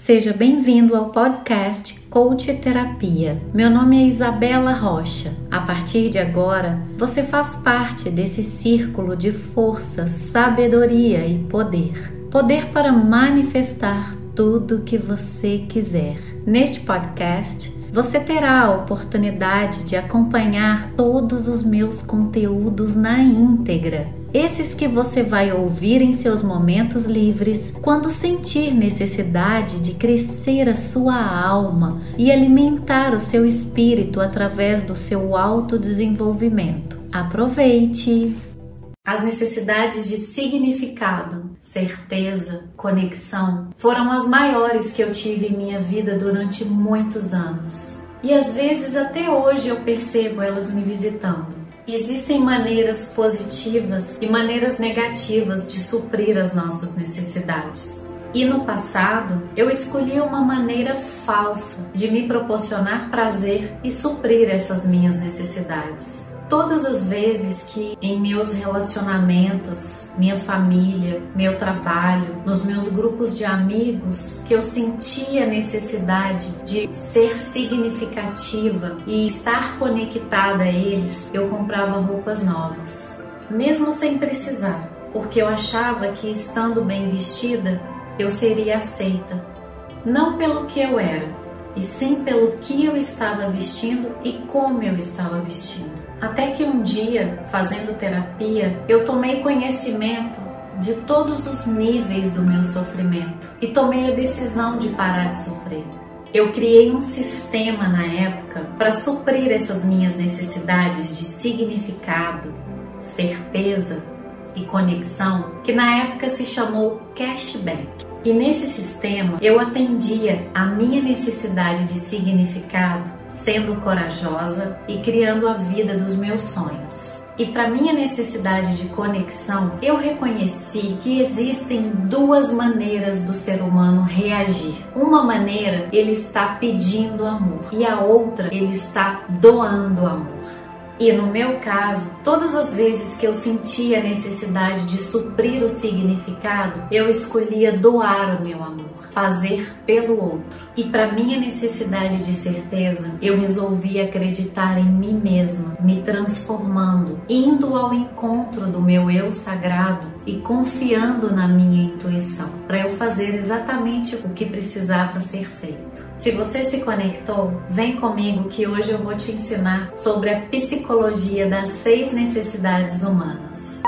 Seja bem-vindo ao podcast Coach Terapia. Meu nome é Isabela Rocha. A partir de agora, você faz parte desse círculo de força, sabedoria e poder. Poder para manifestar tudo que você quiser. Neste podcast, você terá a oportunidade de acompanhar todos os meus conteúdos na íntegra. Esses que você vai ouvir em seus momentos livres quando sentir necessidade de crescer a sua alma e alimentar o seu espírito através do seu autodesenvolvimento. Aproveite! As necessidades de significado, certeza, conexão foram as maiores que eu tive em minha vida durante muitos anos. E às vezes até hoje eu percebo elas me visitando. Existem maneiras positivas e maneiras negativas de suprir as nossas necessidades. E no passado, eu escolhi uma maneira falsa de me proporcionar prazer e suprir essas minhas necessidades. Todas as vezes que em meus relacionamentos, minha família, meu trabalho, nos meus grupos de amigos, que eu sentia a necessidade de ser significativa e estar conectada a eles, eu comprava roupas novas, mesmo sem precisar, porque eu achava que estando bem vestida, eu seria aceita, não pelo que eu era, e sim pelo que eu estava vestindo e como eu estava vestindo. Até que um dia, fazendo terapia, eu tomei conhecimento de todos os níveis do meu sofrimento e tomei a decisão de parar de sofrer. Eu criei um sistema na época para suprir essas minhas necessidades de significado, certeza e conexão, que na época se chamou cashback. E nesse sistema eu atendia a minha necessidade de significado, sendo corajosa e criando a vida dos meus sonhos. E para minha necessidade de conexão, eu reconheci que existem duas maneiras do ser humano reagir. Uma maneira, ele está pedindo amor, e a outra, ele está doando amor. E no meu caso, todas as vezes que eu sentia a necessidade de suprir o significado, eu escolhia doar o meu amor, fazer pelo outro. E para minha necessidade de certeza, eu resolvi acreditar em mim mesma, me transformando, indo ao encontro do meu eu sagrado e confiando na minha intuição, para eu fazer exatamente o que precisava ser feito. Se você se conectou, vem comigo que hoje eu vou te ensinar sobre a psicologia das seis necessidades humanas.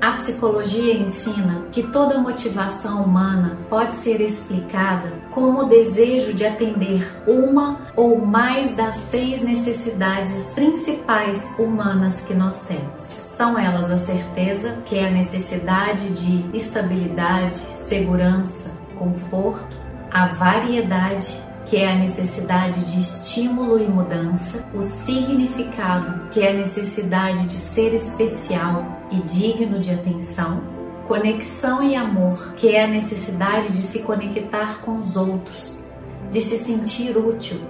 A psicologia ensina que toda motivação humana pode ser explicada como o desejo de atender uma ou mais das seis necessidades principais humanas que nós temos. São elas a certeza, que é a necessidade de estabilidade, segurança, conforto, a variedade, que é a necessidade de estímulo e mudança, o significado, que é a necessidade de ser especial e digno de atenção, conexão e amor, que é a necessidade de se conectar com os outros, de se sentir útil,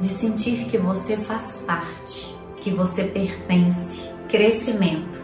de sentir que você faz parte, que você pertence, crescimento,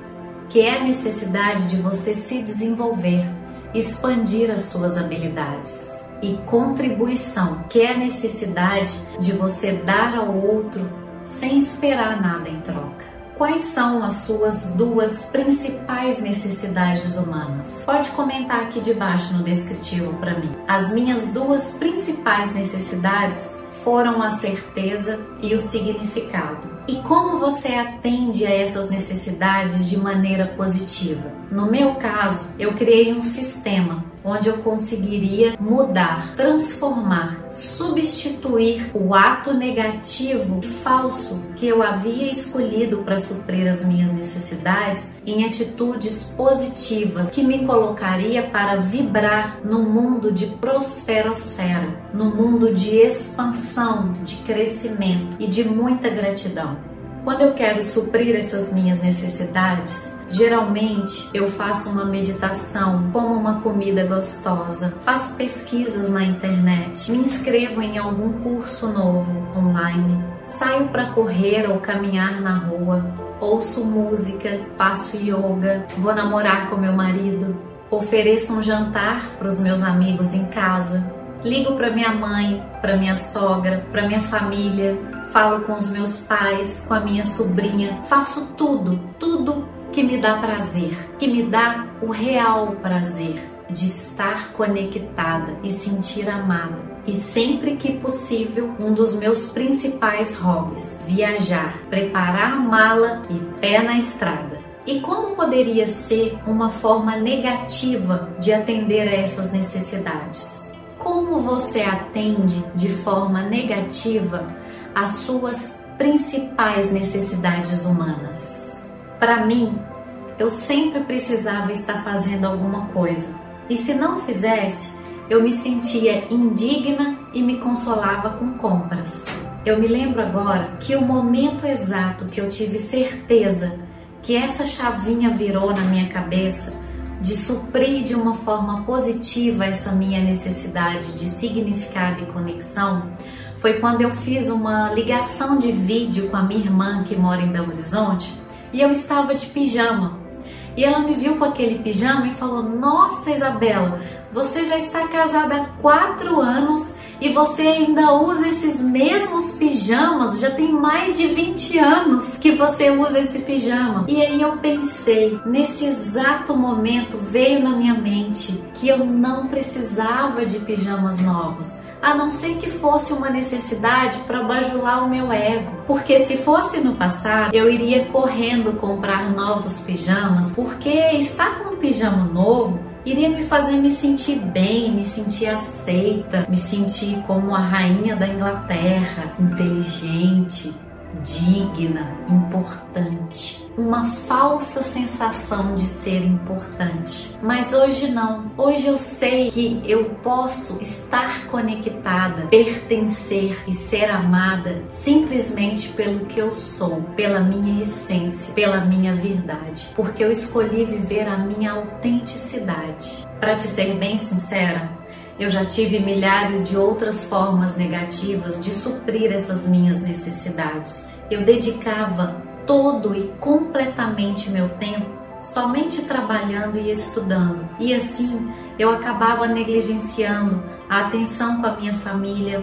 que é a necessidade de você se desenvolver, expandir as suas habilidades e contribuição, que é a necessidade de você dar ao outro sem esperar nada em troca. Quais são as suas duas principais necessidades humanas? Pode comentar aqui debaixo no descritivo para mim. As minhas duas principais necessidades foram a certeza e o significado. E como você atende a essas necessidades de maneira positiva? No meu caso, eu criei um sistema onde eu conseguiria mudar, transformar, substituir o ato negativo e falso que eu havia escolhido para suprir as minhas necessidades em atitudes positivas que me colocaria para vibrar no mundo de prosperosfera, no mundo de expansão, de crescimento e de muita gratidão. Quando eu quero suprir essas minhas necessidades, geralmente eu faço uma meditação, como uma comida gostosa, faço pesquisas na internet, me inscrevo em algum curso novo online, saio para correr ou caminhar na rua, ouço música, faço yoga, vou namorar com meu marido, ofereço um jantar para os meus amigos em casa, ligo para minha mãe, para minha sogra, para minha família, falo com os meus pais, com a minha sobrinha, faço tudo, tudo que me dá prazer, que me dá o real prazer de estar conectada e sentir amada. E sempre que possível, um dos meus principais hobbies, viajar, preparar mala e pé na estrada. E como poderia ser uma forma negativa de atender a essas necessidades? Como você atende de forma negativa as suas principais necessidades humanas. Para mim, eu sempre precisava estar fazendo alguma coisa, e se não fizesse, eu me sentia indigna e me consolava com compras. Eu me lembro agora que o momento exato que eu tive certeza que essa chavinha virou na minha cabeça de suprir de uma forma positiva essa minha necessidade de significado e conexão foi quando eu fiz uma ligação de vídeo com a minha irmã que mora em Belo Horizonte e eu estava de pijama. E ela me viu com aquele pijama e falou: Nossa, Isabela, você já está casada há quatro anos e você ainda usa esses mesmos pijamas, já tem mais de 20 anos que você usa esse pijama. E aí eu pensei, nesse exato momento veio na minha mente que eu não precisava de pijamas novos a não ser que fosse uma necessidade para bajular o meu ego. Porque se fosse no passado, eu iria correndo comprar novos pijamas, porque estar com um pijama novo iria me fazer me sentir bem, me sentir aceita, me sentir como a rainha da Inglaterra, inteligente, digna, importante. Uma falsa sensação de ser importante. Mas hoje não. Hoje eu sei que eu posso estar conectada, pertencer e ser amada simplesmente pelo que eu sou, pela minha essência, pela minha verdade, porque eu escolhi viver a minha autenticidade. Para te ser bem sincera, eu já tive milhares de outras formas negativas de suprir essas minhas necessidades. Eu dedicava todo e completamente meu tempo somente trabalhando e estudando, e assim eu acabava negligenciando a atenção com a minha família,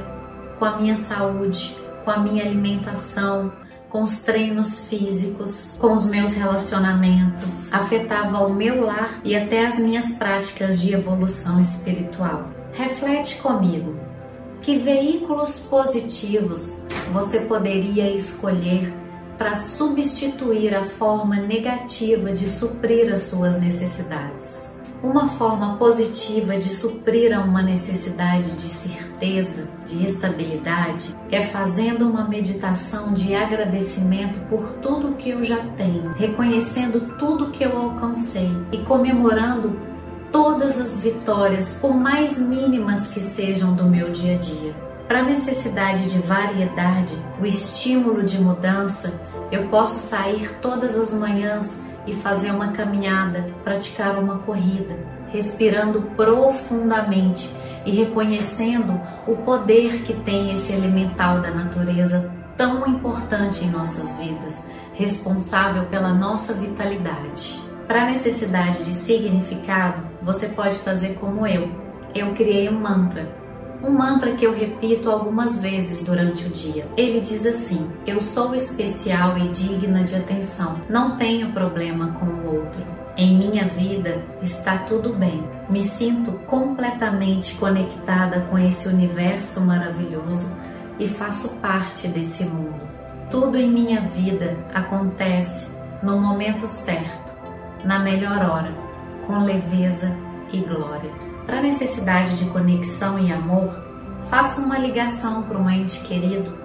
com a minha saúde, com a minha alimentação, com os treinos físicos, com os meus relacionamentos, afetava o meu lar e até as minhas práticas de evolução espiritual. Reflete comigo. Que veículos positivos você poderia escolher para substituir a forma negativa de suprir as suas necessidades? Uma forma positiva de suprir a uma necessidade de certeza, de estabilidade, é fazendo uma meditação de agradecimento por tudo que eu já tenho, reconhecendo tudo que eu alcancei e comemorando todas as vitórias, por mais mínimas que sejam do meu dia a dia. Para a necessidade de variedade, o estímulo de mudança, eu posso sair todas as manhãs e fazer uma caminhada, praticar uma corrida, respirando profundamente e reconhecendo o poder que tem esse elemental da natureza tão importante em nossas vidas, responsável pela nossa vitalidade. Para a necessidade de significado, você pode fazer como eu. Eu criei um mantra. Um mantra que eu repito algumas vezes durante o dia. Ele diz assim: Eu sou especial e digna de atenção. Não tenho problema com o outro. Em minha vida está tudo bem. Me sinto completamente conectada com esse universo maravilhoso e faço parte desse mundo. Tudo em minha vida acontece no momento certo na melhor hora, com leveza e glória. Para a necessidade de conexão e amor, faça uma ligação para um ente querido.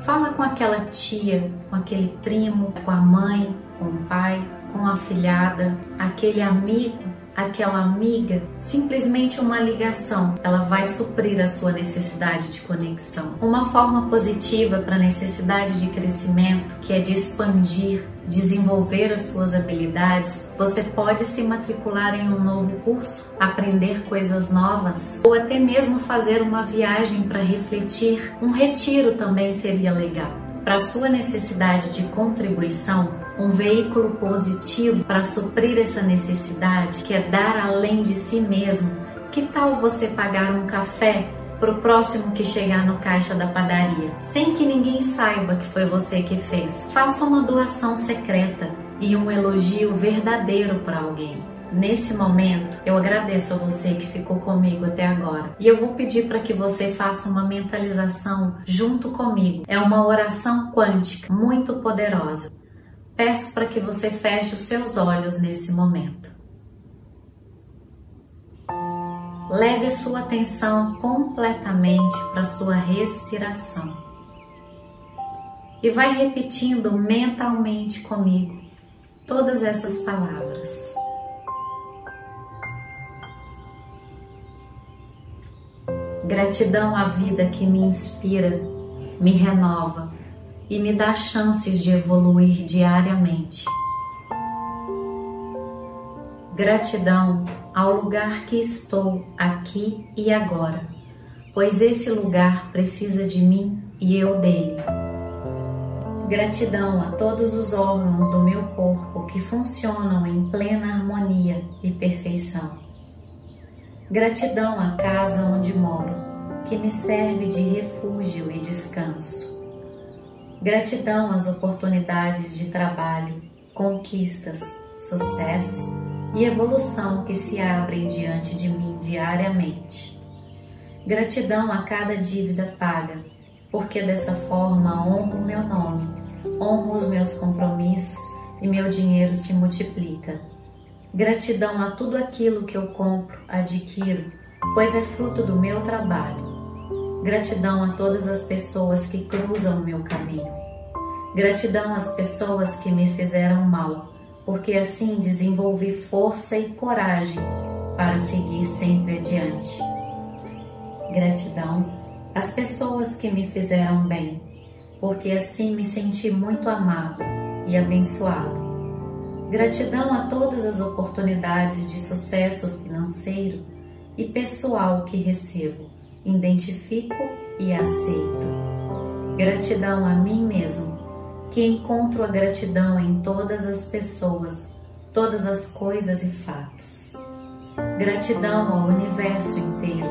Fala com aquela tia, com aquele primo, com a mãe, com o pai, com a afilhada, aquele amigo aquela amiga, simplesmente uma ligação, ela vai suprir a sua necessidade de conexão. Uma forma positiva para a necessidade de crescimento, que é de expandir, desenvolver as suas habilidades, você pode se matricular em um novo curso, aprender coisas novas ou até mesmo fazer uma viagem para refletir. Um retiro também seria legal. Para sua necessidade de contribuição, um veículo positivo para suprir essa necessidade, que é dar além de si mesmo. Que tal você pagar um café para o próximo que chegar no caixa da padaria, sem que ninguém saiba que foi você que fez? Faça uma doação secreta e um elogio verdadeiro para alguém. Nesse momento, eu agradeço a você que ficou comigo até agora. E eu vou pedir para que você faça uma mentalização junto comigo. É uma oração quântica muito poderosa. Peço para que você feche os seus olhos nesse momento. Leve a sua atenção completamente para sua respiração. E vai repetindo mentalmente comigo todas essas palavras. Gratidão à vida que me inspira, me renova e me dá chances de evoluir diariamente. Gratidão ao lugar que estou aqui e agora, pois esse lugar precisa de mim e eu dele. Gratidão a todos os órgãos do meu corpo que funcionam em plena harmonia e perfeição. Gratidão à casa onde moro, que me serve de refúgio e descanso. Gratidão às oportunidades de trabalho, conquistas, sucesso e evolução que se abrem diante de mim diariamente. Gratidão a cada dívida paga, porque dessa forma honro meu nome, honro os meus compromissos e meu dinheiro se multiplica Gratidão a tudo aquilo que eu compro, adquiro, pois é fruto do meu trabalho. Gratidão a todas as pessoas que cruzam o meu caminho. Gratidão às pessoas que me fizeram mal, porque assim desenvolvi força e coragem para seguir sempre adiante. Gratidão às pessoas que me fizeram bem, porque assim me senti muito amado e abençoado. Gratidão a todas as oportunidades de sucesso financeiro e pessoal que recebo, identifico e aceito. Gratidão a mim mesmo, que encontro a gratidão em todas as pessoas, todas as coisas e fatos. Gratidão ao universo inteiro,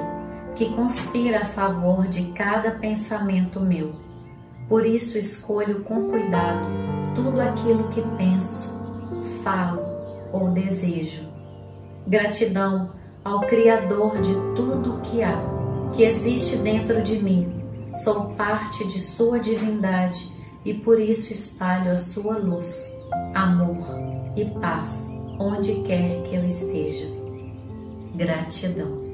que conspira a favor de cada pensamento meu. Por isso escolho com cuidado tudo aquilo que penso falo ou desejo. Gratidão ao Criador de tudo o que há, que existe dentro de mim. Sou parte de Sua divindade e por isso espalho a Sua luz, amor e paz onde quer que eu esteja. Gratidão.